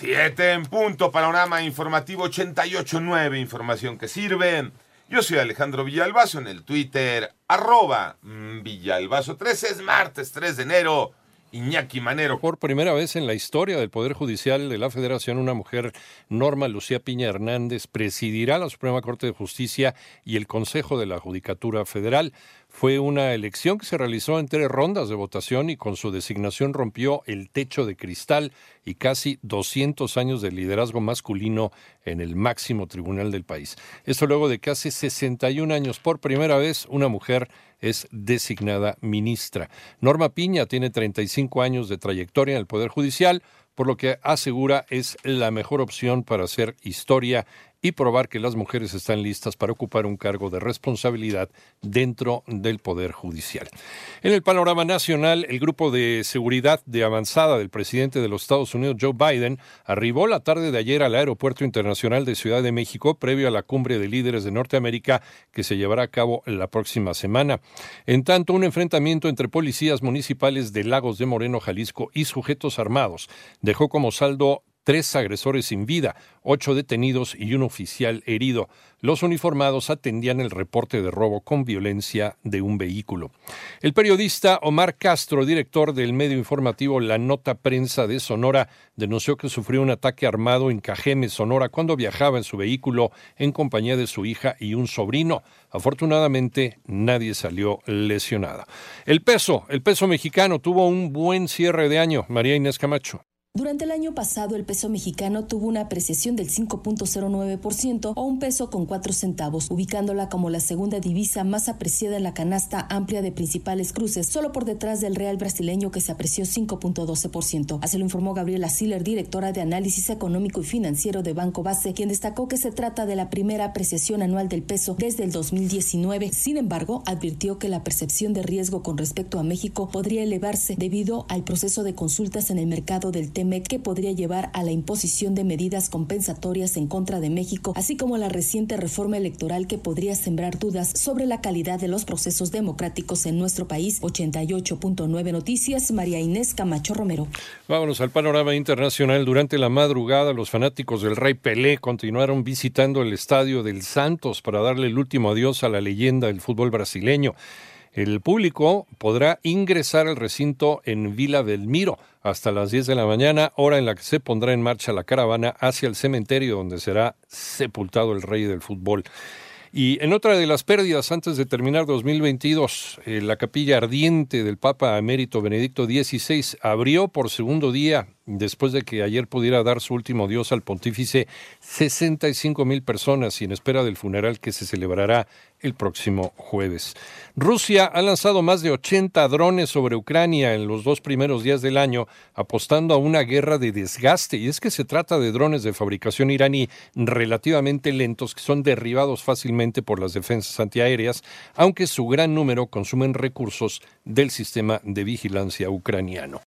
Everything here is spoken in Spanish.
Siete en punto, panorama informativo 88.9, información que sirve. Yo soy Alejandro Villalbazo en el Twitter, arroba Villalbazo 13, es martes 3 de enero. Iñaki Manero. Por primera vez en la historia del Poder Judicial de la Federación, una mujer, Norma Lucía Piña Hernández, presidirá la Suprema Corte de Justicia y el Consejo de la Judicatura Federal. Fue una elección que se realizó en tres rondas de votación y con su designación rompió el techo de cristal y casi 200 años de liderazgo masculino en el máximo tribunal del país. Esto luego de que hace 61 años, por primera vez, una mujer es designada ministra. Norma Piña tiene 35 años de trayectoria en el Poder Judicial, por lo que asegura es la mejor opción para hacer historia y probar que las mujeres están listas para ocupar un cargo de responsabilidad dentro del Poder Judicial. En el panorama nacional, el grupo de seguridad de avanzada del presidente de los Estados Unidos, Joe Biden, arribó la tarde de ayer al Aeropuerto Internacional de Ciudad de México previo a la cumbre de líderes de Norteamérica que se llevará a cabo la próxima semana. En tanto, un enfrentamiento entre policías municipales de Lagos de Moreno, Jalisco y sujetos armados dejó como saldo tres agresores sin vida, ocho detenidos y un oficial herido. Los uniformados atendían el reporte de robo con violencia de un vehículo. El periodista Omar Castro, director del medio informativo La Nota Prensa de Sonora, denunció que sufrió un ataque armado en Cajeme, Sonora, cuando viajaba en su vehículo en compañía de su hija y un sobrino. Afortunadamente, nadie salió lesionada. El peso, el peso mexicano tuvo un buen cierre de año. María Inés Camacho. Durante el año pasado, el peso mexicano tuvo una apreciación del 5.09% o un peso con cuatro centavos, ubicándola como la segunda divisa más apreciada en la canasta amplia de principales cruces, solo por detrás del real brasileño que se apreció 5.12%. Así lo informó Gabriela Siller, directora de análisis económico y financiero de Banco Base, quien destacó que se trata de la primera apreciación anual del peso desde el 2019. Sin embargo, advirtió que la percepción de riesgo con respecto a México podría elevarse debido al proceso de consultas en el mercado del que podría llevar a la imposición de medidas compensatorias en contra de México, así como la reciente reforma electoral que podría sembrar dudas sobre la calidad de los procesos democráticos en nuestro país. 88.9 Noticias, María Inés Camacho Romero. Vámonos al panorama internacional. Durante la madrugada, los fanáticos del Rey Pelé continuaron visitando el estadio del Santos para darle el último adiós a la leyenda del fútbol brasileño. El público podrá ingresar al recinto en Vila Belmiro hasta las 10 de la mañana, hora en la que se pondrá en marcha la caravana hacia el cementerio donde será sepultado el rey del fútbol. Y en otra de las pérdidas, antes de terminar 2022, eh, la capilla ardiente del Papa emérito Benedicto XVI abrió por segundo día después de que ayer pudiera dar su último adiós al pontífice, 65 mil personas y en espera del funeral que se celebrará el próximo jueves. Rusia ha lanzado más de 80 drones sobre Ucrania en los dos primeros días del año, apostando a una guerra de desgaste. Y es que se trata de drones de fabricación iraní relativamente lentos que son derribados fácilmente por las defensas antiaéreas, aunque su gran número consumen recursos del sistema de vigilancia ucraniano.